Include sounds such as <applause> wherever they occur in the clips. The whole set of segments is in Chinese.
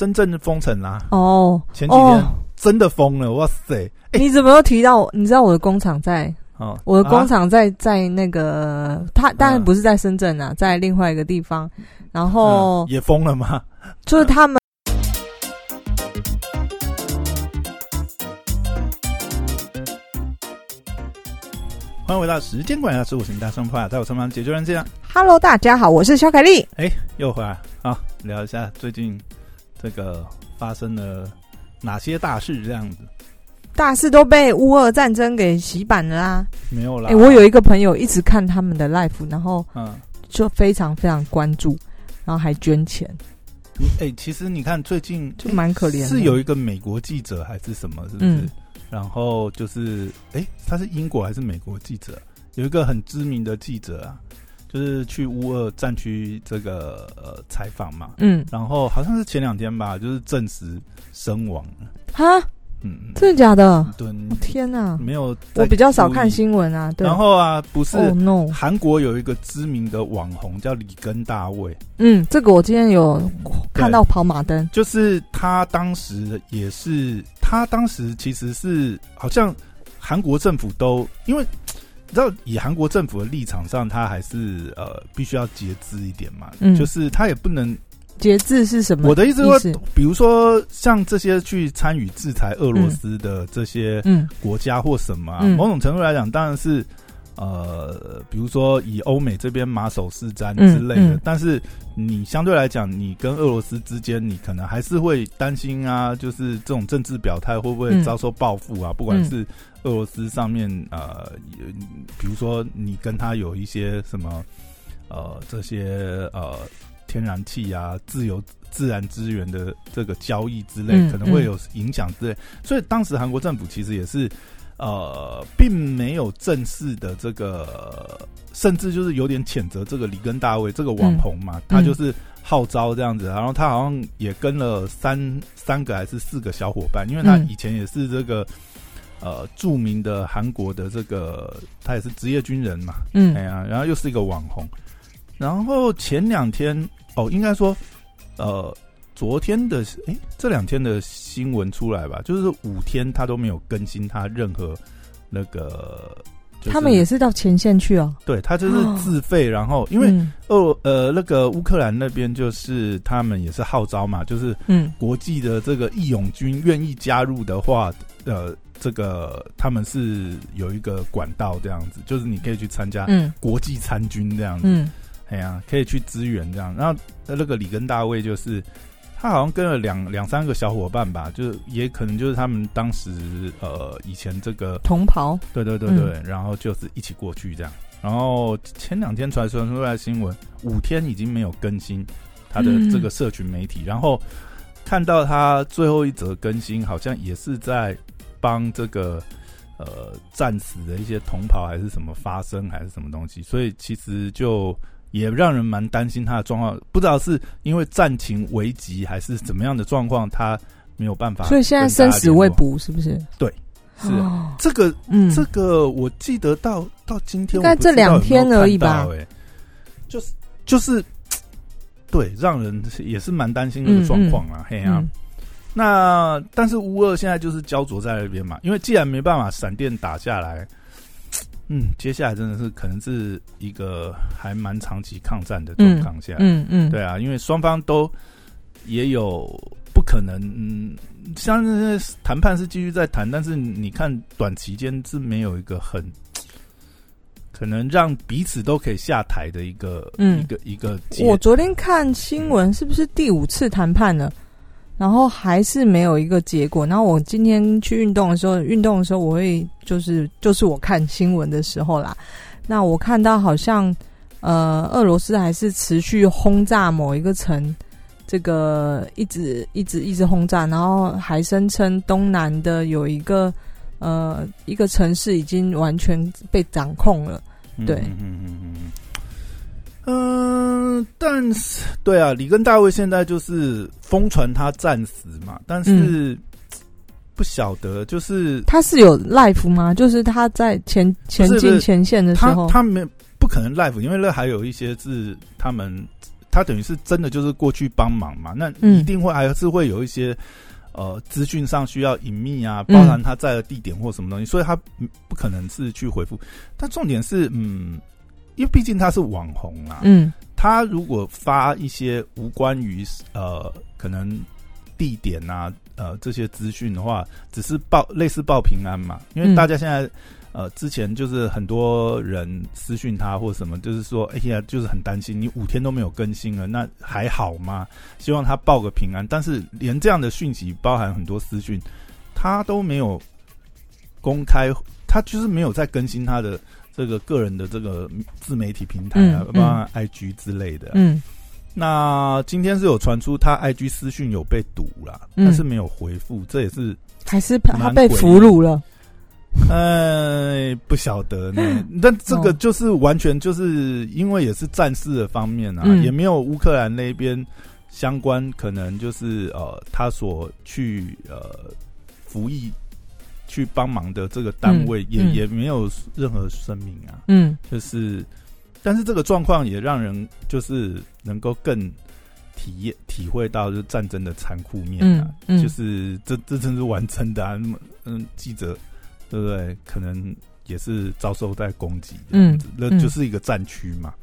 真正封城啦。哦，前几天哦真的封了，哇塞！哎、你怎么又提到？你知道我的工厂在，哦，我的工啊厂在在那个，它当然不是在深圳啊，在另外一个地方。然后嗯也封了吗？就是他们 <laughs> 欢迎回到时间管家十五行大生派，在我身旁解决人这样，Hello，大家好，我是肖凯丽。哎又回来啊，聊一下最近这个发生了哪些大事？这样子大事都被乌俄战争给洗版了啦！没有啦。哎、我有一个朋友一直看他们的 life，然后嗯，就非常非常关注，然后还捐钱，你哎、其实你看最近就蛮可怜的。是有一个美国记者还是什么，是不是？嗯然后就是，哎、他是英国还是美国记者？有一个很知名的记者啊，就是去乌二战区这个呃采访嘛，嗯，然后好像是前两天吧，就是证实身亡了。哈，嗯，嗯真的假的？对，你天哪！没有我比较少看。新闻啊。对，然后啊，不是、韩国有一个知名的网红叫李根大卫，嗯，这个我今天有看到跑马灯。就是他当时也是，他当时其实是好像韩国政府都因为你知道，以韩国政府的立场上，他还是呃必须要节制一点嘛，嗯就是他也不能。节制是什么？我的意思是说，比如说像这些去参与制裁俄罗斯的这些嗯国家或什么、啊，嗯某种程度来讲，当然是呃，比如说以欧美这边马首是瞻嗯之类的，嗯但是你相对来讲，你跟俄罗斯之间，你可能还是会担心啊，就是这种政治表态会不会嗯遭受报复啊？不管是俄罗斯上面呃，比如说你跟他有一些什么呃这些呃天然气啊、自由自然资源的这个交易之类，嗯可能会有影响之类。所以当时韩国政府其实也是呃，并没有正式的这个，甚至就是有点谴责这个里根大卫这个网红嘛，他就是号召这样子，然后他好像也跟了三三个还是四个小伙伴，因为他嗯以前也是这个。呃，著名的韩国的这个，他也是职业军人嘛，嗯哎呀，然后又是一个网红，然后前两天哦，应该说，呃，昨天的哎，这两天的新闻出来吧，就是五天他都没有更新他任何那个，就是他们也是到前线去哦。对他就是哦。自费，然后因为嗯。俄呃那个乌克兰那边就是他们也是号召嘛，就是嗯。国际的这个义勇军愿意加入的话，呃，这个他们是有一个管道这样子，就是你可以去参加嗯。国际参军这样子，嗯。哎呀，可以去支援这样。然后呃那个里根大卫就是他好像跟了两两三个小伙伴吧，就是也可能就是他们当时呃以前这个同袍。对对对对，然后就是一起过去这样。然后前两天传传出来的新闻，五天已经没有更新他的这个社群媒体，然后看到他最后一则更新，好像也是在帮这个呃战死的一些同袍还是什么发声还是什么东西，所以其实就也让人蛮担心他的状况，不知道是因为战情危急还是怎么样的状况，他没有办法，所以现在生死未。卜，是不是？对，是。这个嗯，这个我记得到到今天应该这两天而已吧。哎，就是就是，对，让人也是蛮担心的状况啊，嘿啊。嗯。那但是乌二现在就是焦灼在那边嘛，因为既然没办法闪电打下来，嗯，接下来真的是可能是一个还蛮长期抗战的状况下，嗯嗯，对啊，因为双方都也有不可能，嗯，像那些谈判是继续在谈，但是你看短期间是没有一个很可能让彼此都可以下台的一个、嗯。一个一个我昨天看新闻，是不是第五次谈判了？然后还是没有一个结果。然后我今天去运动的时候，运动的时候我会就是就是我看新闻的时候啦。那我看到好像呃，俄罗斯还是持续轰炸某一个城，这个一直一直一直轰炸，然后还声称东南的有一个呃一个城市已经完全被掌控了。对嗯嗯嗯嗯嗯。嗯，但是对啊，里根大卫现在就是疯传他战死嘛，但是、<tsk> 不晓得，就是他是有 life 吗？就是他在前前进前线的时候，他没不可能 life，因为那还有一些是他们他等于是真的就是过去帮忙嘛，那嗯一定会还是会有一些呃资讯上需要隐秘啊，包含他在的地点或什么东西，所以他嗯不可能是去回复。但重点是，嗯，因为毕竟他是网红啊，嗯他如果发一些无关于呃可能地点啊呃这些资讯的话，只是报类似报平安嘛，因为嗯大家现在。呃，之前就是很多人私讯他或什么，就是说，哎呀，就是很担心你五天都没有更新了，那还好吗？希望他报个平安。但是连这样的讯息，包含很多私讯，他都没有公开，他就是没有在更新他的这个个人的这个自媒体平台啊嗯，包括 IG 之类的。嗯那今天是有传出他 IG 私讯有被堵了，嗯但是没有回复，这也是还是他蛮被俘虏了。哎，不晓得呢。但这个哦就是完全就是因为也是战事的方面啊，嗯也没有乌克兰那边相关可能就是呃他所去呃服役去帮忙的这个单位、也、也没有任何声明啊。嗯就是，但是这个状况也让人就是能够更体验体会到就是战争的残酷面啊，嗯嗯就是这这真是完真的啊，嗯，记者对不对？可能也是遭受在攻击嗯，那、嗯就是一个战区嘛，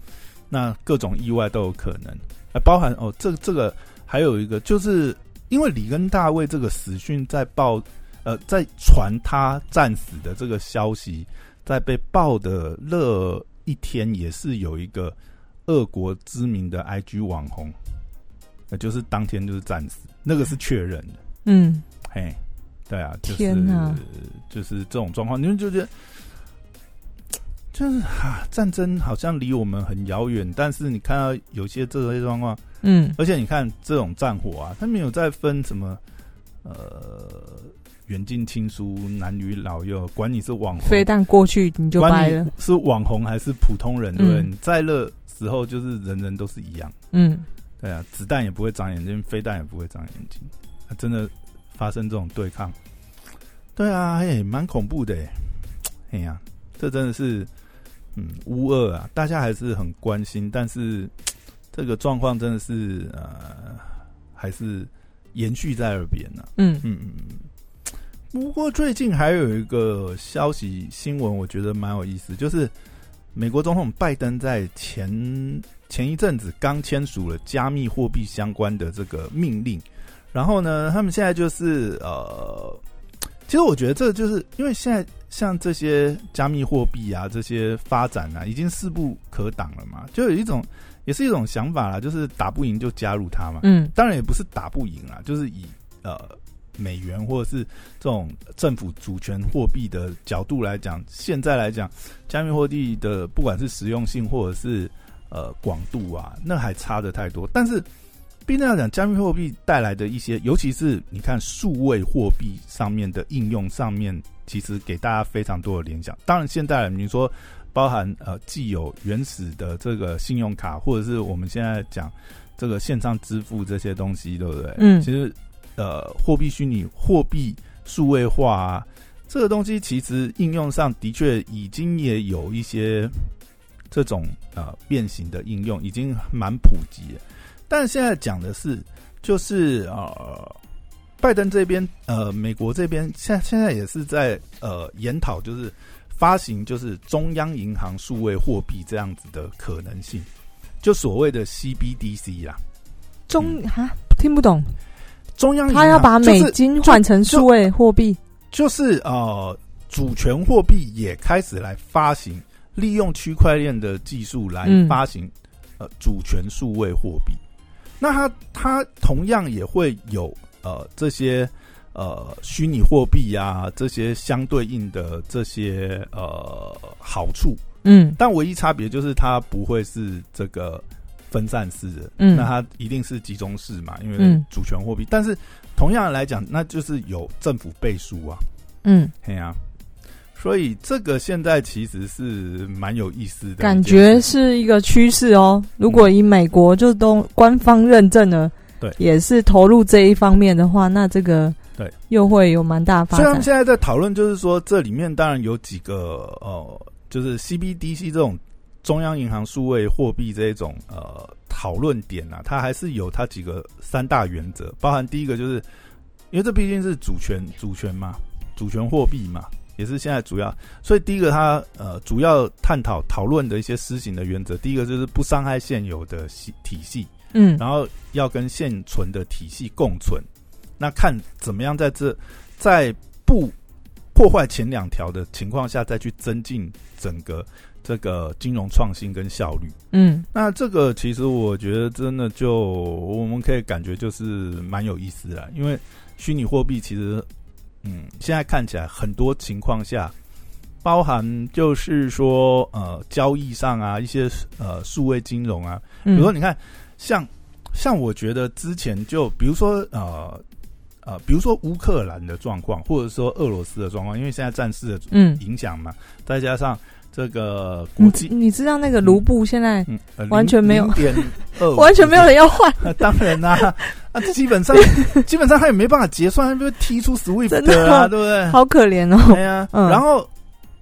那各种意外都有可能，啊，包含哦，这这个还有一个就是因为里根大卫这个死讯在报。呃，在传他战死的这个消息，在被爆的那一天，也是有一个俄国知名的 IG 网红，呃，就是当天就是战死，那个是确认的。嗯嘿，对啊，就是就是这种状况，你们就觉得。<tsk> 就是啊，战争好像离我们很遥远，但是你看到有些这些状况，嗯而且你看这种战火啊，它没有在分什么呃远近亲疏、男女老幼，管你是网红，飞弹过去你就掰了。是网红还是普通人，对不对？嗯。你在那时候就是人人都是一样，嗯。对啊，子弹也不会长眼睛，飞弹也不会长眼睛，啊、真的发生这种对抗，对啊，哎，蛮恐怖的，哎呀，这真的是嗯乌二啊，大家还是很关心，但是这个状况真的是呃还是延续在耳边呢、嗯。嗯嗯嗯。不过最近还有一个消息新闻，我觉得蛮有意思，就是美国总统拜登在前前一阵子刚签署了加密货币相关的这个命令，然后呢，他们现在就是呃，其实我觉得这就是因为现在像这些加密货币啊，这些发展啊，已经势不可挡了嘛，就有一种也是一种想法啦，就是打不赢就加入它嘛，嗯当然也不是打不赢啦，就是以呃美元或者是这种政府主权货币的角度来讲，现在来讲，加密货币的不管是实用性或者是呃广度啊，那还差的太多。但是毕竟来讲，加密货币带来的一些，尤其是你看数位货币上面的应用上面，其实给大家非常多的联想。当然，现在你说包含呃既有原始的这个信用卡，或者是我们现在讲这个线上支付这些东西，对不对？嗯其实呃，货币虚拟货币数位化啊，这个东西其实应用上的确已经也有一些这种呃变形的应用，已经蛮普及了。但现在讲的是，就是呃，拜登这边呃，美国这边现现在也是在呃研讨，就是发行就是中央银行数位货币这样子的可能性，就所谓的 CBDC 啦。中哈听不懂，中央银行他要把美就是金换成数位货币。就是呃，主权货币也开始来发行，利用区块链的技术来嗯发行、呃主权数位货币。那它它同样也会有呃这些呃虚拟货币呀这些相对应的这些呃好处，嗯但唯一差别就是它不会是这个分散式的，嗯。那它一定是集中式嘛，因为嗯。主权货币。但是同样来讲，那就是有政府背书啊，嗯，嘿呀、所以这个现在其实是蛮有意思的，感觉是一个趋势哦。如果以美国就都官方认证了，对。也是投入这一方面的话，那这个对。又会有蛮大发展。所以他们现在在讨论，就是说这里面当然有几个呃，就是 CBDC 这种中央银行数位货币这一种呃讨论点啊，它还是有它几个三大原则，包含第一个就是，因为这毕竟是主权主权嘛，主权货币嘛，也是现在主要，所以第一个它呃主要探讨讨论的一些施行的原则，第一个就是不伤害现有的系体系，嗯。然后要跟现存的体系共存，那看怎么样在这在不破坏前两条的情况下，再去增进整个这个金融创新跟效率。嗯那这个其实我觉得真的就我们可以感觉就是蛮有意思的，因为虚拟货币其实，嗯，现在看起来很多情况下，包含就是说呃交易上啊一些呃数位金融啊，比嗯，如说你看像像我觉得之前就比如说呃。呃，比如说乌克兰的状况，或者说俄罗斯的状况，因为现在战事的嗯，影响嘛，再加上这个国你际，你知道那个卢布现在完全没有点二，<laughs> 完全没有人要换，那当然啦、啊，基本上基本上他也没办法结算，他被踢出 SWIFT 真的啊，对不对？好可怜哦。对呀、嗯然后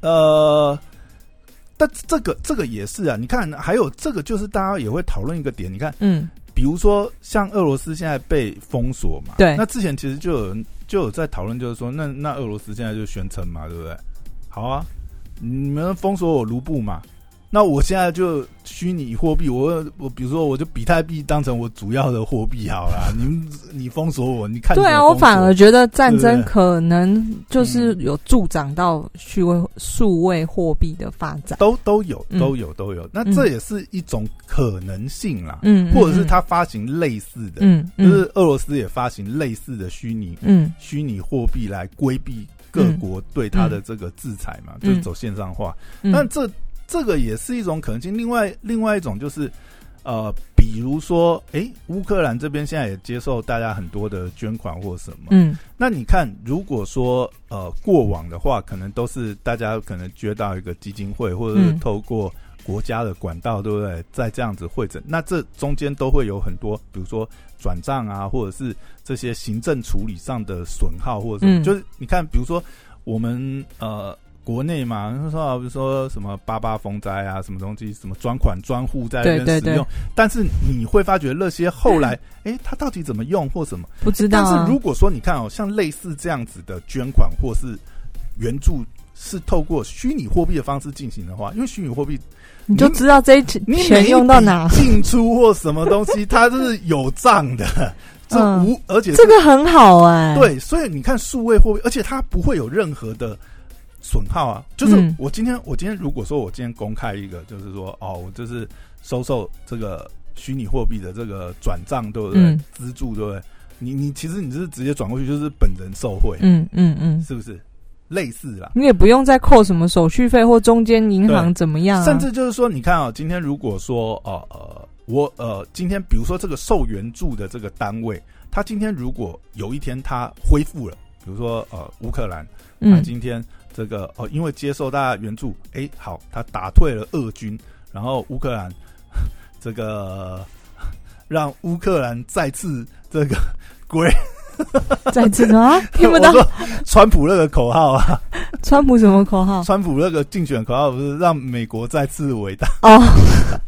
呃，但这个这个也是啊，你看，还有这个就是大家也会讨论一个点，你看，嗯比如说像俄罗斯现在被封锁嘛，对那之前其实就有人就有在讨论，就是说，那那俄罗斯现在就宣称嘛，对不对？好啊，你们封锁我卢布嘛，那我现在就虚拟货币，我我比如说我就比特币当成我主要的货币好了，你你封锁我，你看对啊，我反而觉得战争可能就是有助长到虚位数位货币的发展。都都有嗯都有都有，那嗯这也是一种可能性啦，嗯，或者是他发行类似的，嗯，嗯就是俄罗斯也发行类似的虚拟嗯虚拟货币来规避各国对他的这个制裁嘛，嗯就是走线上化。嗯，但这这个也是一种可能性。另外，另外一种就是，呃，比如说，诶，乌克兰这边现在也接受大家很多的捐款或什么。嗯那你看，如果说呃过往的话，可能都是大家可能捐到一个基金会，或者是嗯透过国家的管道，对不对？再这样子会诊，那这中间都会有很多，比如说转账啊，或者是这些行政处理上的损耗，或者什么。嗯就是你看，比如说我们呃。国内嘛，就是说啊，比如说什么八八风灾啊，什么东西，什么专款专户在那边使用，但是你会发觉那些后来，<laughs> 诶，他到底怎么用或什么？不知道啊但是如果说你看哦，像类似这样子的捐款或是援助是透过虚拟货币的方式进行的话，因为虚拟货币你就知道这一钱你钱用到哪。进出或什么东西，它都是有账的，<laughs> 这嗯无而且这个很好哎、，对，所以你看数位货币，而且它不会有任何的损耗啊。就是嗯我今天，我今天如果说我今天公开一个，就是说哦，我就是收受这个虚拟货币的这个转账，对不对？嗯资助，对不对？你你其实你是直接转过去，就是本人受贿，嗯嗯嗯，是不是？类似啦。你也不用再扣什么手续费或中间银行怎么样、啊，甚至就是说，你看啊、今天如果说，呃呃，我呃，今天比如说这个受援助的这个单位，他今天如果有一天他恢复了，比如说呃乌克兰，他嗯今天这个哦、因为接受大家援助，哎，好，他打退了俄军，然后乌克兰 <laughs> 这个 <laughs> 让乌克兰再次这个 <laughs> 归再次什么听不到。川普那个口号啊，川普什么口号？川普那个竞选口号不是让美国再次伟大，哦，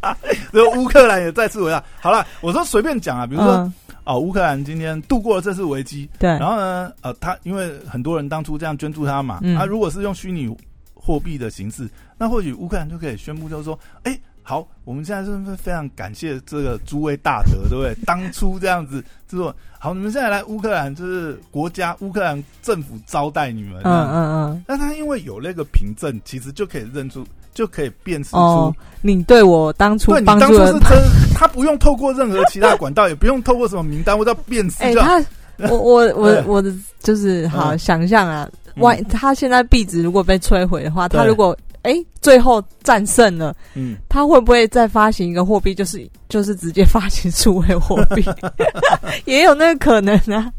<laughs> 这个乌克兰也再次伟大。好了，我说随便讲啊，比如说嗯，哦，乌克兰今天度过了这次危机，对，然后呢，呃，他因为很多人当初这样捐助他嘛，嗯。啊，如果是用虚拟货币的形式，那或许乌克兰就可以宣布，就是说，哎、好，我们现在是不是非常感谢这个诸位大德，对不对？当初这样子就说，好，你们现在来乌克兰，就是国家乌克兰政府招待你们，嗯嗯嗯，那他因为有那个凭证，其实就可以认出，就可以辨识出，哦，你对我当初对你当初是，真，<laughs> 他不用透过任何其他管道，也不用透过什么名单或者辨识哎、就好。他。我我我 <laughs> 我的就是好嗯想象啊，嗯万他现在币值如果被摧毁的话，他如果哎、最后战胜了，嗯，他会不会再发行一个货币，就是就是直接发行数位货币，<laughs> 也有那个可能啊。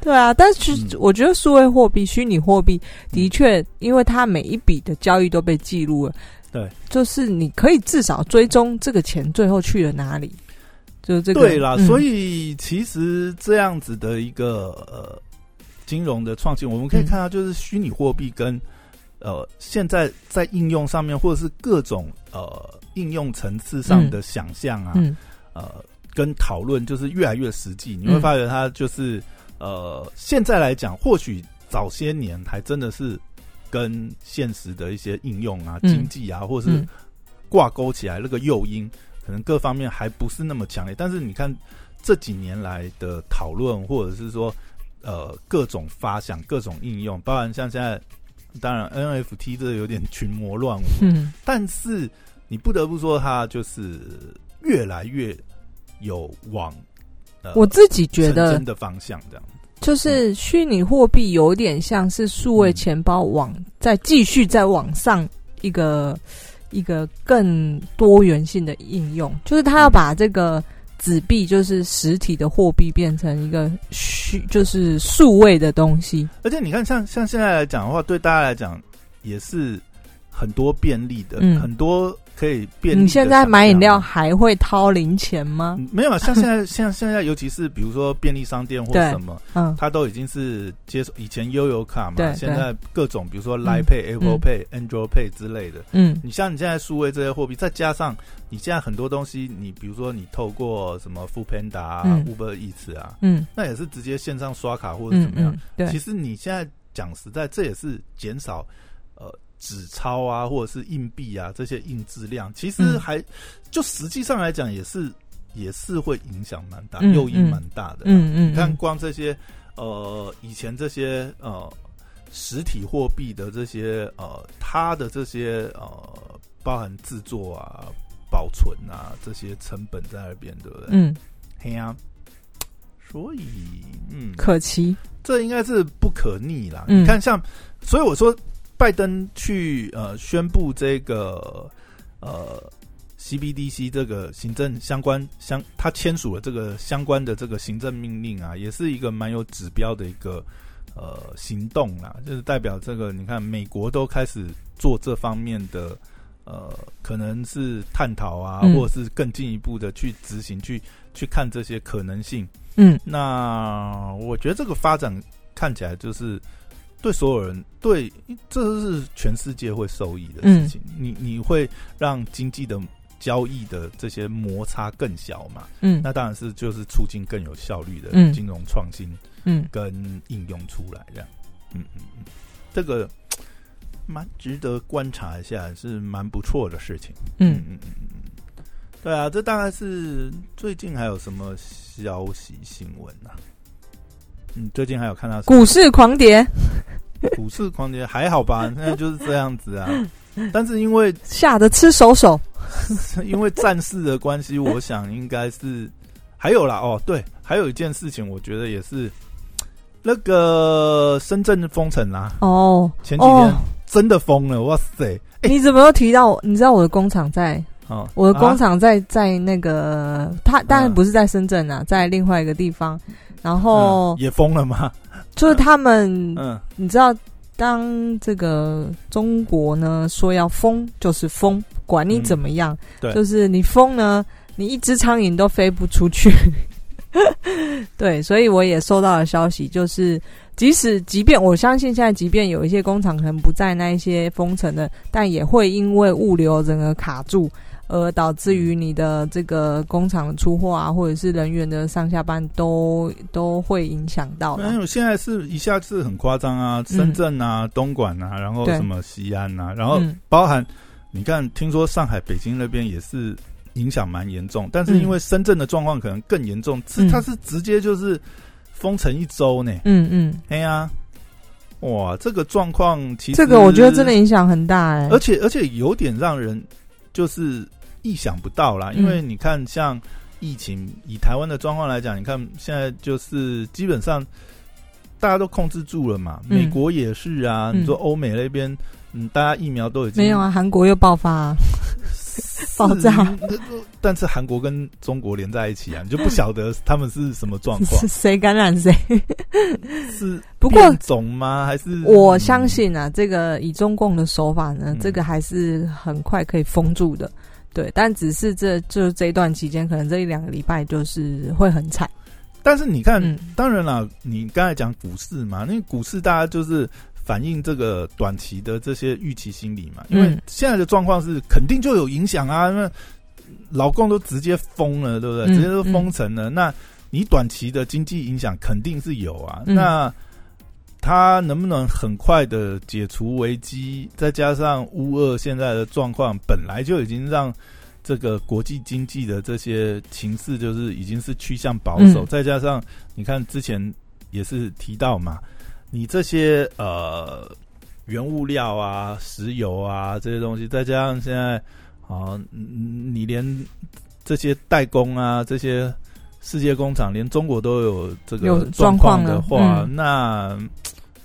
对啊，但是嗯。我觉得数位货币、虚拟货币的确，因为它每一笔的交易都被记录了，对，就是你可以至少追踪这个钱最后去了哪里，就是这个。对啦，嗯。所以其实这样子的一个呃金融的创新，我们可以看到，就是虚拟货币跟呃现在在应用上面，或者是各种呃应用层次上的想象啊，嗯呃跟讨论就是越来越实际，你会发觉它就是呃现在来讲，或许早些年还真的是跟现实的一些应用啊、嗯经济啊，或是嗯挂钩起来，那个诱因可能各方面还不是那么强烈。但是你看这几年来的讨论，或者是说呃各种发想、各种应用，包含像现在，当然 NFT 这有点群魔乱舞，<laughs> 嗯。但是你不得不说，它就是越来越有往呃我自己觉得真的方向这样。就是虚拟货币有点像是数位钱包往再继续再往上一个一个更多元性的应用，就是它要把这个纸币就是实体的货币变成一个虚就是数位的东西。而且你看像，像现在来讲的话，对大家来讲也是很多便利的，嗯很多可以便利。你现在买饮料。还会掏零钱吗？嗯没有啊，像现在，<laughs> 像现在，尤其是比如说便利商店或什么，嗯它都已经是接受以前悠游卡嘛，现在各种比如说嗯 Line Pay、Apple 嗯 Pay、Android Pay 之类的，嗯你像你现在数位这些货币，再加上你现在很多东西，你比如说你透过什么 f o o Panda Uber Eats 啊，嗯那也是直接线上刷卡或者嗯怎么样。嗯，对其，实你现在讲实在，这也是减少呃纸钞啊或者是硬币啊这些硬质量，其实嗯还、就实际上来讲也是也是会影响蛮大，嗯诱因嗯蛮大的。嗯嗯，你看嗯光这些呃以前这些呃实体货币的这些呃它的这些呃包含制作啊。保存啊，这些成本在那边，对不对？嗯，嘿呀、所以嗯，可期，这应该是不可逆啦。嗯你看像，所以我说拜登去呃宣布这个呃 CBDC 这个行政相关相，他签署了这个相关的这个行政命令啊，也是一个蛮有指标的一个呃行动啦，就是代表这个你看美国都开始做这方面的。呃，可能是探讨啊，嗯或者是更进一步的去执行，去去看这些可能性。嗯那我觉得这个发展看起来就是对所有人，对这是全世界会受益的事情。你你会让经济的交易的这些摩擦更小嘛？嗯那当然是就是促进更有效率的嗯金融创新嗯跟应用出来，这样。嗯嗯嗯，这个蛮值得观察一下，是蛮不错的事情。嗯嗯嗯嗯，对啊，这大概是最近还有什么消息新闻啊？嗯，最近还有看到股市狂跌，股市狂跌，还好吧？<laughs> 那就是这样子啊。但是因为吓得吃手手。<laughs> 因为战事的关系，我想应该是还有啦哦，对，还有一件事情，我觉得也是那个深圳封城啦，哦，前几天哦真的封了，哇塞！你怎么又提到我？你知道我的工厂在，哦，我的工啊厂在在那个，它当然不是在深圳啊，在另外一个地方。然后嗯也封了吗？<laughs> 就是他们，嗯你知道，当这个中国呢说要封，就是封，管你怎么样，对就是你封呢，你一只苍蝇都飞不出去。<laughs> 对，所以我也收到了消息，就是即使即便我相信现在，即便有一些工厂可能不在那一些封城的，但也会因为物流整个卡住，而导致于你的这个工厂的出货啊，或者是人员的上下班都都会影响到的。没有，现在是一下子很夸张啊，深圳啊、东莞啊，然后什么西安啊，然后嗯。包含你看，听说上海、北京那边也是影响蛮严重，但是因为深圳的状况可能更严重，是嗯它是直接就是封城一周呢。嗯嗯，哎呀，哇，这个状况其实这个我觉得真的，影响很大哎、而且而且有点让人就是意想不到啦，嗯因为你看像疫情，以台湾的状况来讲，你看现在就是基本上大家都控制住了嘛，嗯。美国也是啊，嗯。你说欧美那边，嗯，大家疫苗都已经没有啊，韩国又爆发、啊，爆炸，但是韩国跟中国连在一起啊，你就不晓得他们是什么状况。是，<laughs> 谁感染谁？是不过变种吗？还是？我相信啊，这个以中共的手法呢，嗯。这个还是很快可以封住的。对，但只是这就是这一段期间，可能这一两个礼拜就是会很惨。但是你看，嗯当然啦，你刚才讲股市嘛，那股市大家就是反映这个短期的这些预期心理嘛，因为嗯现在的状况是肯定就有影响啊，因为老共都直接封了，对不对？嗯直接都封城了。那你短期的经济影响肯定是有啊。嗯那他能不能很快的解除危机？再加上乌俄现在的状况，本来就已经让这个国际经济的这些情势，就是已经是趋向保守。嗯再加上你看之前也是提到嘛，你这些呃原物料啊、石油啊这些东西，再加上现在啊，嗯你连这些代工啊这些世界工厂，连中国都有这个状况的话，嗯那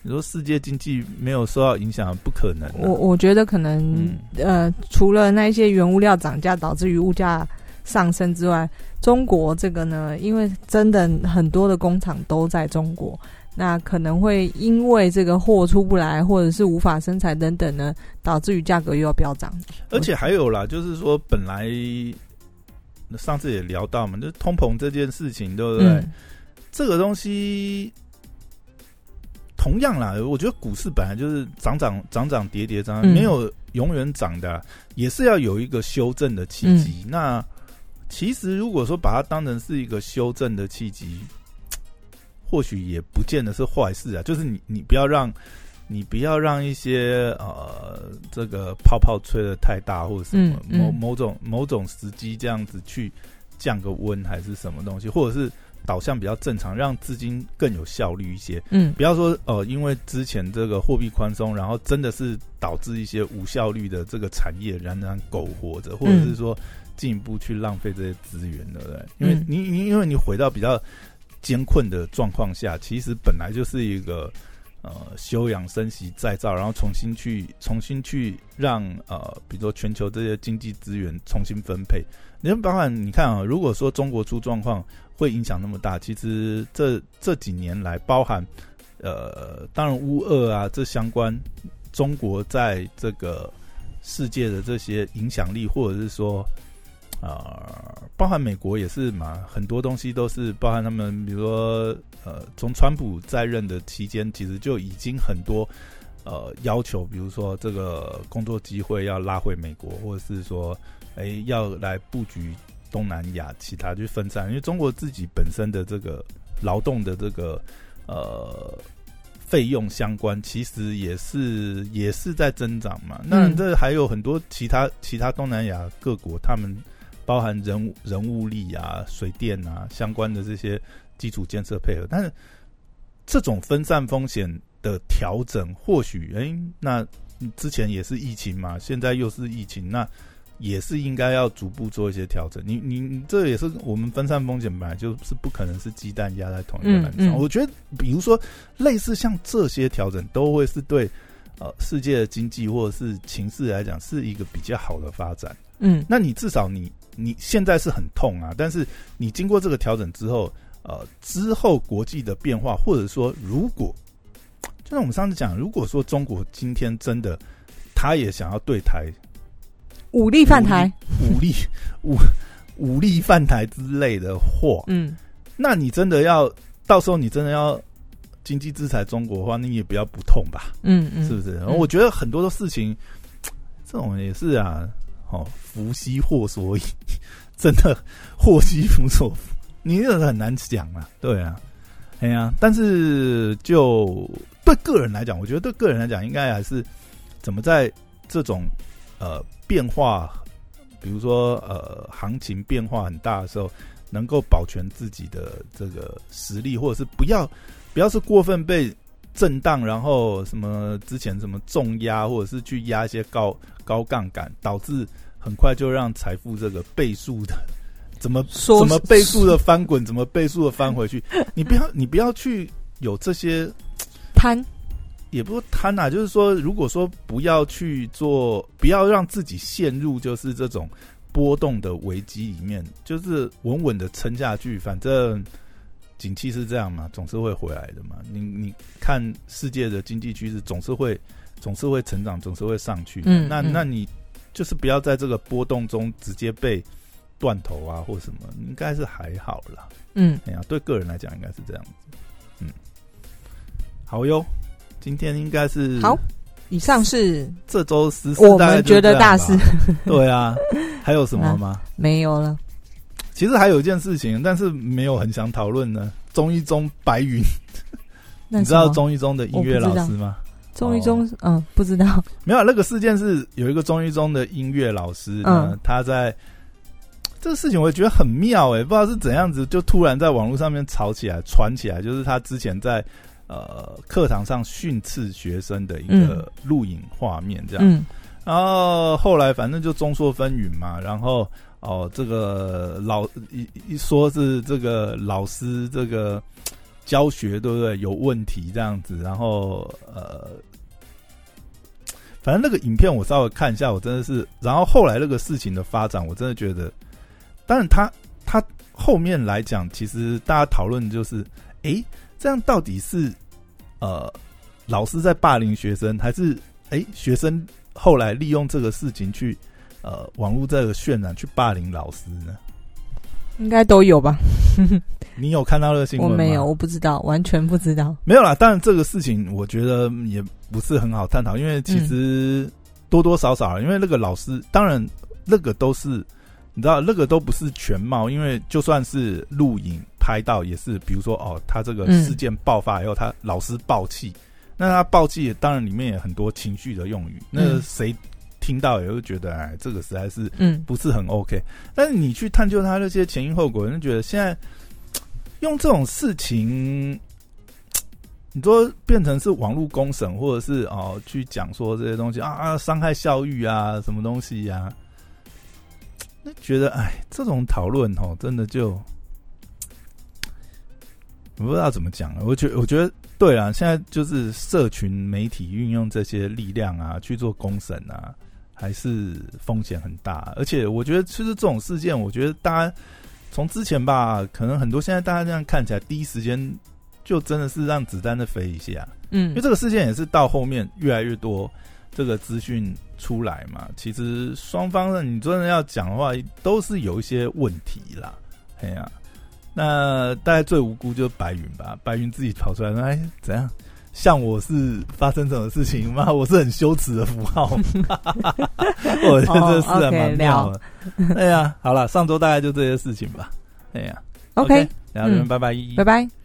你说世界经济没有受到影响，不可能、啊。我我觉得可能、嗯呃，除了那一些原物料涨价导致于物价上升之外，中国这个呢，因为真的很多的工厂都在中国，那可能会因为这个货出不来，或者是无法生产等等呢，导致于价格又要飙涨。而且还有啦，就是说本来上次也聊到嘛，就是通膨这件事情，对不对？嗯这个东西同样啦，我觉得股市本来就是涨涨涨涨跌跌涨，嗯没有永远涨的啊，也是要有一个修正的契机。那其实如果说把它当成是一个修正的契机，<tsk> 或许也不见得是坏事啊。就是你你不要让你不要让一些呃这个泡泡吹的太大，或者什么、嗯嗯某某种某种时机这样子去降个温，还是什么东西，或者是导向比较正常，让资金更有效率一些。嗯不要说呃，因为之前这个货币宽松，然后真的是导致一些无效率的这个产业仍然苟活着，或者是说进一步去浪费这些资源，对不对？因为嗯你你因为你回到比较艰困的状况下，其实本来就是一个呃休养生息再造，然后重新去重新去让呃，比如说全球这些经济资源重新分配。你看，包含你看啊，如果说中国出状况会影响那么大，其实这这几年来，包含呃，当然乌俄啊这相关，中国在这个世界的这些影响力，或者是说。呃，包含美国也是嘛，很多东西都是包含他们，比如说呃，从川普在任的期间，其实就已经很多呃要求，比如说这个工作机会要拉回美国，或者是说，哎，要来布局东南亚其他去分散，因为中国自己本身的这个劳动的这个呃费用相关，其实也是也是在增长嘛。那嗯。这还有很多其他其他东南亚各国，他们包含人物人物力啊、水电啊相关的这些基础建设配合，但是这种分散风险的调整，或许哎，那之前也是疫情嘛，现在又是疫情，那也是应该要逐步做一些调整。你你你这也是我们分散风险本来就是不可能是鸡蛋压在同一个篮上。嗯嗯我觉得，比如说类似像这些调整，都会是对呃世界的经济或者是情势来讲是一个比较好的发展。嗯那你至少你你现在是很痛啊，但是你经过这个调整之后，呃，之后国际的变化，或者说如果，就像我们上次讲，如果说中国今天真的他也想要对台武力犯台，武力武 <laughs> 武力犯台之类的话，嗯那你真的要到时候你真的要经济制裁中国的话，你也不要不痛吧？嗯嗯，是不是？然后我觉得很多的事情，这种也是啊，哦，福兮祸所倚，真的祸兮福所伏，你这个很难讲啊，对啊，哎呀、但是就对个人来讲，我觉得对个人来讲，应该还是怎么在这种呃变化，比如说呃行情变化很大的时候，能够保全自己的这个实力，或者是不要不要是过分被震荡，然后什么之前什么重压，或者是去压一些高高杠杆，导致很快就让财富这个倍数的怎么说怎么倍数的翻滚，怎么倍数的翻回去，<laughs> 你不要你不要去有这些，贪，也不是贪啊，就是说，如果说不要去做，不要让自己陷入就是这种波动的危机里面，就是稳稳的撑下去，反正。景气是这样嘛，总是会回来的嘛。你你看世界的经济趋势，总是会总是会成长，总是会上去嗯。那那你就是不要在这个波动中直接被断头啊，或什么，应该是还好啦。嗯，哎呀，对个人来讲应该是这样子。嗯，好哟，今天应该是好，以上是这周十四，我们觉得大事。对啊，<laughs> 还有什么吗？没有了。其实还有一件事情，但是没有很想讨论呢。中一中白云，<laughs> 你知道中一中的音乐老师吗？中一中，嗯，不知道。<laughs> 没有那个事件是有一个中一中的音乐老师嗯，他在这个事情，我觉得很妙哎，不知道是怎样子，就突然在网络上面吵起来、传起来，就是他之前在呃课堂上训斥学生的一个录影画面这样。然后后来反正就众说纷纭嘛，然后。哦，这个老一一说是这个老师这个教学对不对有问题这样子，然后呃，反正那个影片我稍微看一下，我真的是，然后后来那个事情的发展，我真的觉得，当然他他后面来讲，其实大家讨论就是，哎，这样到底是呃老师在霸凌学生，还是哎学生后来利用这个事情去。呃，网络这个渲染去霸凌老师呢，应该都有吧？你有看到这个新闻吗？我没有，我不知道，完全不知道。没有啦，当然这个事情我觉得也不是很好探讨，因为其实多多少少，因为那个老师，当然那个都是你知道，那个都不是全貌，因为就算是录影拍到，也是比如说哦，他这个事件爆发以后，他老师爆气，那他爆气，当然里面也很多情绪的用语，那谁？听到也会觉得，哎，这个实在是，嗯，不是很 OK。但是你去探究他那些前因后果，就觉得现在用这种事情，你说变成是网络公审，或者是哦去讲说这些东西啊啊，伤害校育啊，什么东西呀？那觉得，哎，这种讨论哦，真的就我不知道怎么讲了。我觉我觉得，对啊，现在就是社群媒体运用这些力量啊，去做公审啊。还是风险很大，而且我觉得其实这种事件，我觉得大家从之前吧，可能很多现在大家这样看起来，第一时间就真的是让子弹的飞一下，嗯，因为这个事件也是到后面越来越多这个资讯出来嘛，其实双方的，你真的要讲的话，都是有一些问题啦，哎呀，那大概最无辜就是白云吧，白云自己跑出来说，哎，怎样？像我是发生什么事情吗？<laughs> 我是很羞耻的符号，<laughs> 我觉得这是还蛮妙的。哎呀，好了，上周大概就这些事情吧。哎呀，OK，然后拜拜，拜拜。